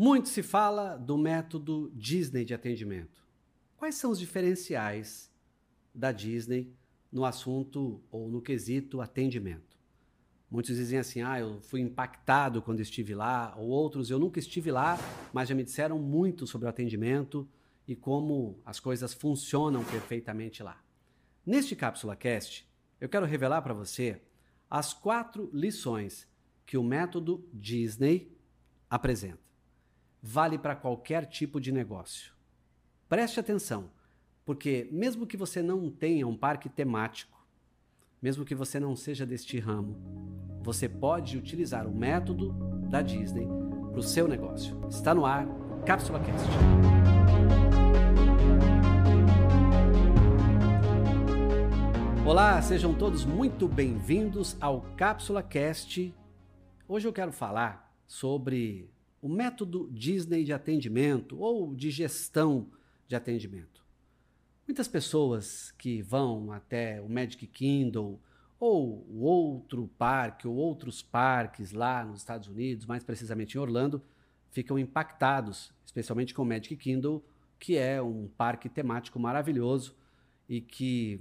Muito se fala do método Disney de atendimento. Quais são os diferenciais da Disney no assunto ou no quesito atendimento? Muitos dizem assim: ah, eu fui impactado quando estive lá, ou outros, eu nunca estive lá, mas já me disseram muito sobre o atendimento e como as coisas funcionam perfeitamente lá. Neste Cápsula Cast, eu quero revelar para você as quatro lições que o método Disney apresenta vale para qualquer tipo de negócio. Preste atenção, porque mesmo que você não tenha um parque temático, mesmo que você não seja deste ramo, você pode utilizar o método da Disney para o seu negócio. Está no ar, Cápsula Cast. Olá, sejam todos muito bem-vindos ao Cápsula Cast. Hoje eu quero falar sobre o método Disney de atendimento ou de gestão de atendimento. Muitas pessoas que vão até o Magic Kingdom ou outro parque ou outros parques lá nos Estados Unidos, mais precisamente em Orlando, ficam impactados, especialmente com o Magic Kingdom, que é um parque temático maravilhoso e que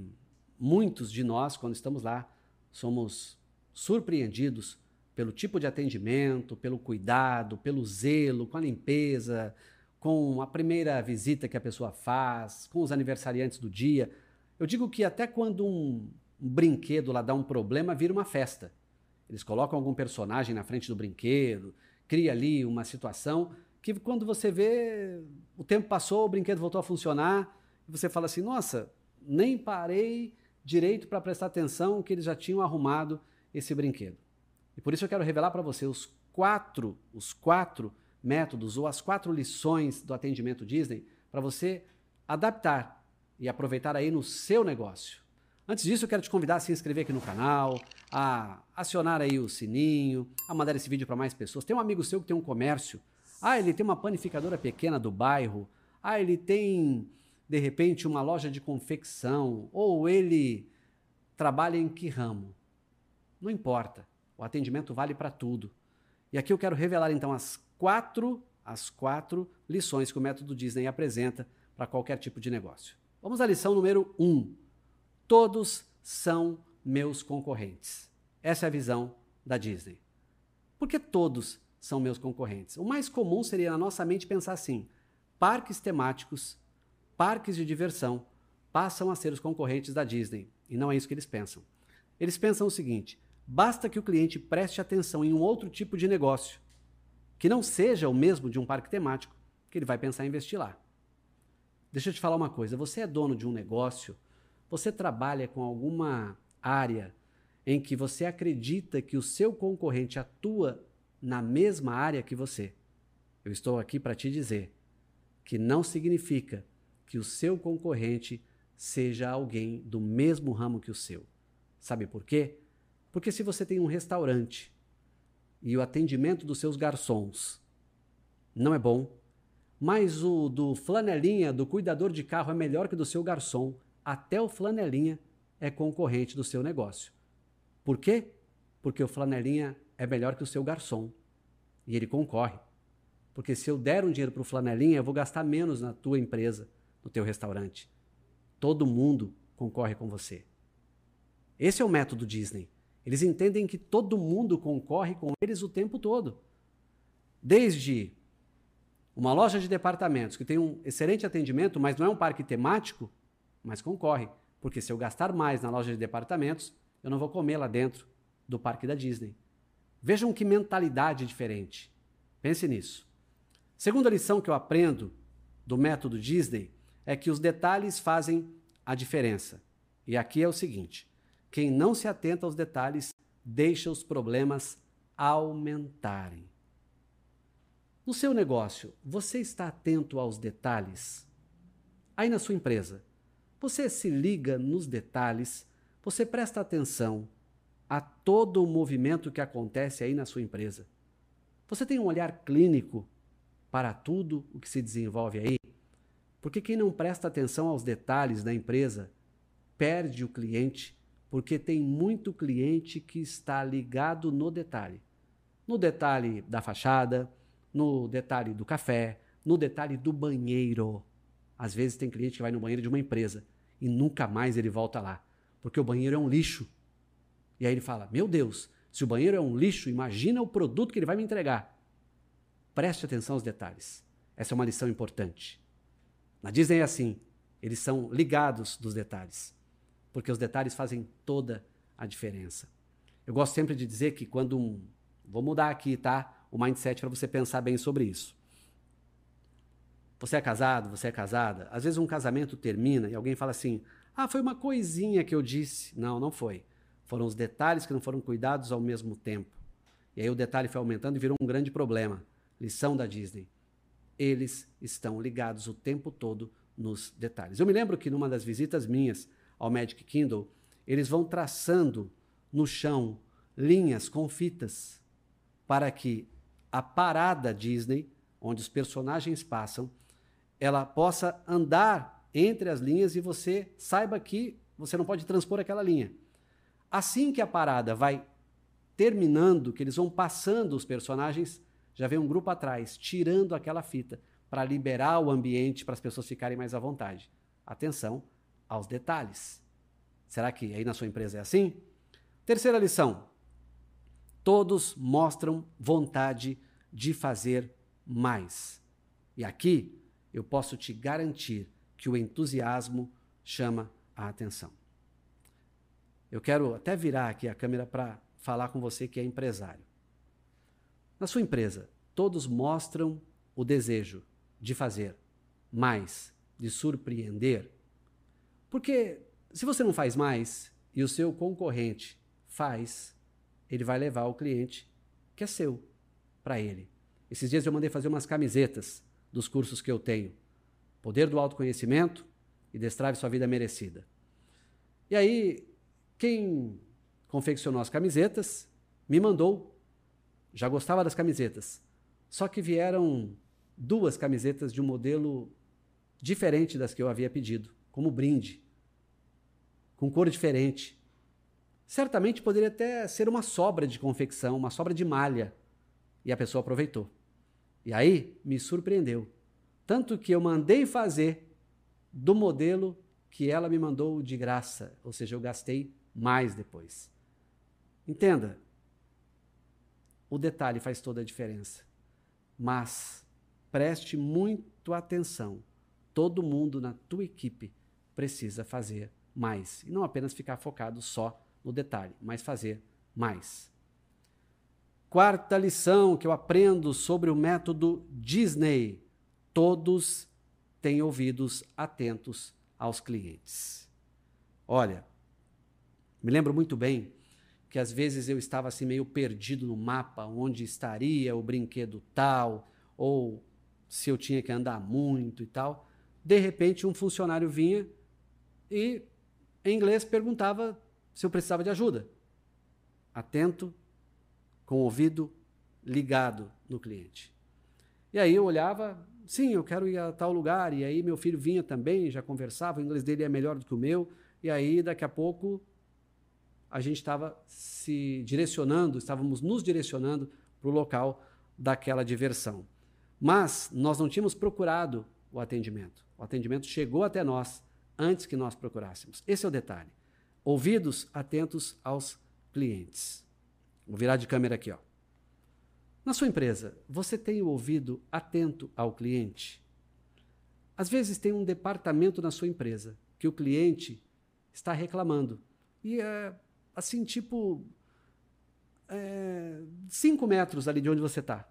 muitos de nós, quando estamos lá, somos surpreendidos pelo tipo de atendimento, pelo cuidado, pelo zelo, com a limpeza, com a primeira visita que a pessoa faz, com os aniversariantes do dia. Eu digo que até quando um, brinquedo lá dá um problema, vira uma festa. Eles colocam algum personagem na frente do brinquedo, cria ali uma situação que quando você vê, o tempo passou, o brinquedo voltou a funcionar, e você fala assim: nossa, nem parei direito para prestar atenção que eles já tinham arrumado esse brinquedo. E por isso eu quero revelar para você os quatro, os quatro métodos ou as quatro lições do atendimento Disney para você adaptar e aproveitar aí no seu negócio. Antes disso, eu quero te convidar a se inscrever aqui no canal, a acionar aí o sininho, a mandar esse vídeo para mais pessoas. Tem um amigo seu que tem um comércio. Ah, ele tem uma panificadora pequena do bairro. Ah, ele tem, de repente, uma loja de confecção. Ou ele trabalha em que ramo? Não importa. O atendimento vale para tudo. E aqui eu quero revelar então as quatro, as quatro lições que o método Disney apresenta para qualquer tipo de negócio. Vamos à lição número um. Todos são meus concorrentes. Essa é a visão da Disney. Por que todos são meus concorrentes? O mais comum seria na nossa mente pensar assim: parques temáticos, parques de diversão passam a ser os concorrentes da Disney. E não é isso que eles pensam. Eles pensam o seguinte: Basta que o cliente preste atenção em um outro tipo de negócio, que não seja o mesmo de um parque temático, que ele vai pensar em investir lá. Deixa eu te falar uma coisa: você é dono de um negócio, você trabalha com alguma área em que você acredita que o seu concorrente atua na mesma área que você. Eu estou aqui para te dizer que não significa que o seu concorrente seja alguém do mesmo ramo que o seu. Sabe por quê? Porque se você tem um restaurante e o atendimento dos seus garçons não é bom, mas o do flanelinha, do cuidador de carro é melhor que o do seu garçom, até o flanelinha é concorrente do seu negócio. Por quê? Porque o flanelinha é melhor que o seu garçom e ele concorre. Porque se eu der um dinheiro para o flanelinha, eu vou gastar menos na tua empresa, no teu restaurante. Todo mundo concorre com você. Esse é o método Disney. Eles entendem que todo mundo concorre com eles o tempo todo. Desde uma loja de departamentos que tem um excelente atendimento, mas não é um parque temático, mas concorre. Porque se eu gastar mais na loja de departamentos, eu não vou comer lá dentro do parque da Disney. Vejam que mentalidade diferente. Pense nisso. Segunda lição que eu aprendo do método Disney é que os detalhes fazem a diferença. E aqui é o seguinte: quem não se atenta aos detalhes deixa os problemas aumentarem. No seu negócio, você está atento aos detalhes? Aí na sua empresa, você se liga nos detalhes, você presta atenção a todo o movimento que acontece aí na sua empresa. Você tem um olhar clínico para tudo o que se desenvolve aí? Porque quem não presta atenção aos detalhes da empresa perde o cliente porque tem muito cliente que está ligado no detalhe. No detalhe da fachada, no detalhe do café, no detalhe do banheiro. Às vezes tem cliente que vai no banheiro de uma empresa e nunca mais ele volta lá, porque o banheiro é um lixo. E aí ele fala: Meu Deus, se o banheiro é um lixo, imagina o produto que ele vai me entregar. Preste atenção aos detalhes. Essa é uma lição importante. Na Disney é assim: eles são ligados dos detalhes, porque os detalhes fazem toda a diferença. Eu gosto sempre de dizer que quando um. Vou mudar aqui, tá? O mindset para você pensar bem sobre isso. Você é casado, você é casada. Às vezes um casamento termina e alguém fala assim: ah, foi uma coisinha que eu disse. Não, não foi. Foram os detalhes que não foram cuidados ao mesmo tempo. E aí o detalhe foi aumentando e virou um grande problema. Lição da Disney. Eles estão ligados o tempo todo nos detalhes. Eu me lembro que numa das visitas minhas ao Magic Kindle, eles vão traçando no chão linhas com fitas para que a parada Disney, onde os personagens passam, ela possa andar entre as linhas e você saiba que você não pode transpor aquela linha. Assim que a parada vai terminando, que eles vão passando os personagens, já vem um grupo atrás, tirando aquela fita para liberar o ambiente para as pessoas ficarem mais à vontade. Atenção aos detalhes. Será que aí na sua empresa é assim? Terceira lição: todos mostram vontade de fazer mais. E aqui eu posso te garantir que o entusiasmo chama a atenção. Eu quero até virar aqui a câmera para falar com você que é empresário. Na sua empresa, todos mostram o desejo de fazer mais, de surpreender. Porque se você não faz mais e o seu concorrente faz, ele vai levar o cliente que é seu para ele. Esses dias eu mandei fazer umas camisetas dos cursos que eu tenho. Poder do autoconhecimento e destrave sua vida merecida. E aí quem confeccionou as camisetas me mandou. Já gostava das camisetas. Só que vieram duas camisetas de um modelo diferente das que eu havia pedido, como brinde, com cor diferente. Certamente poderia até ser uma sobra de confecção, uma sobra de malha. E a pessoa aproveitou. E aí me surpreendeu. Tanto que eu mandei fazer do modelo que ela me mandou de graça, ou seja, eu gastei mais depois. Entenda, o detalhe faz toda a diferença. Mas preste muito atenção. Todo mundo na tua equipe precisa fazer mais. E não apenas ficar focado só no detalhe, mas fazer mais. Quarta lição que eu aprendo sobre o método Disney: todos têm ouvidos atentos aos clientes. Olha, me lembro muito bem que às vezes eu estava assim meio perdido no mapa, onde estaria o brinquedo tal, ou se eu tinha que andar muito e tal. De repente, um funcionário vinha e, em inglês, perguntava se eu precisava de ajuda. Atento, com o ouvido ligado no cliente. E aí eu olhava, sim, eu quero ir a tal lugar. E aí meu filho vinha também, já conversava, o inglês dele é melhor do que o meu. E aí, daqui a pouco, a gente estava se direcionando, estávamos nos direcionando para o local daquela diversão. Mas nós não tínhamos procurado o atendimento. O atendimento chegou até nós antes que nós procurássemos. Esse é o detalhe. Ouvidos atentos aos clientes. Vou virar de câmera aqui, ó. Na sua empresa, você tem o ouvido atento ao cliente? Às vezes tem um departamento na sua empresa que o cliente está reclamando. E é assim, tipo, é, cinco metros ali de onde você está.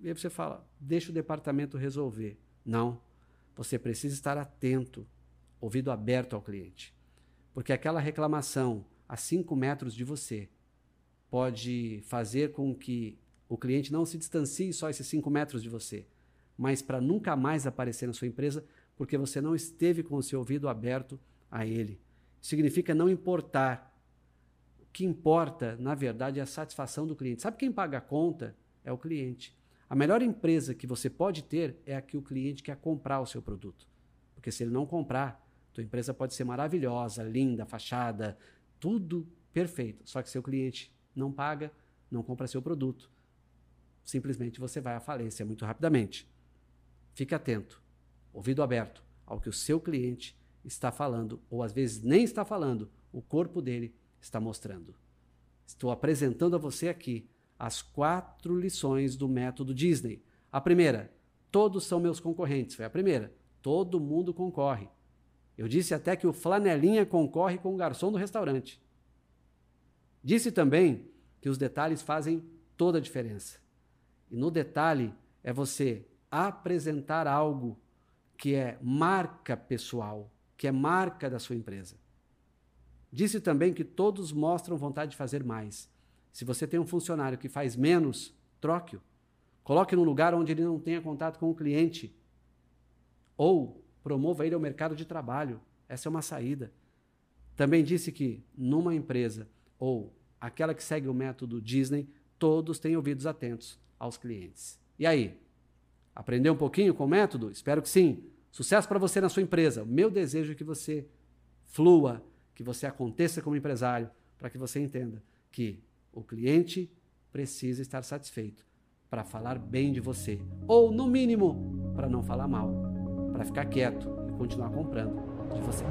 E aí você fala, deixa o departamento resolver. Não. Você precisa estar atento, ouvido aberto ao cliente. Porque aquela reclamação a cinco metros de você pode fazer com que o cliente não se distancie só esses cinco metros de você, mas para nunca mais aparecer na sua empresa porque você não esteve com o seu ouvido aberto a ele. Significa não importar que importa, na verdade, é a satisfação do cliente. Sabe quem paga a conta? É o cliente. A melhor empresa que você pode ter é a que o cliente quer comprar o seu produto. Porque se ele não comprar, tua empresa pode ser maravilhosa, linda, fachada, tudo perfeito. Só que seu cliente não paga, não compra seu produto. simplesmente você vai à falência muito rapidamente. Fique atento, ouvido aberto ao que o seu cliente está falando, ou às vezes nem está falando, o corpo dele está mostrando. Estou apresentando a você aqui as quatro lições do método Disney. A primeira, todos são meus concorrentes. Foi a primeira. Todo mundo concorre. Eu disse até que o flanelinha concorre com o garçom do restaurante. Disse também que os detalhes fazem toda a diferença. E no detalhe é você apresentar algo que é marca pessoal, que é marca da sua empresa. Disse também que todos mostram vontade de fazer mais. Se você tem um funcionário que faz menos, troque-o. Coloque num lugar onde ele não tenha contato com o cliente. Ou promova ele ao mercado de trabalho. Essa é uma saída. Também disse que numa empresa ou aquela que segue o método Disney, todos têm ouvidos atentos aos clientes. E aí? Aprendeu um pouquinho com o método? Espero que sim. Sucesso para você na sua empresa. O meu desejo é que você flua, que você aconteça como empresário, para que você entenda que o cliente precisa estar satisfeito para falar bem de você, ou no mínimo, para não falar mal, para ficar quieto e continuar comprando de você.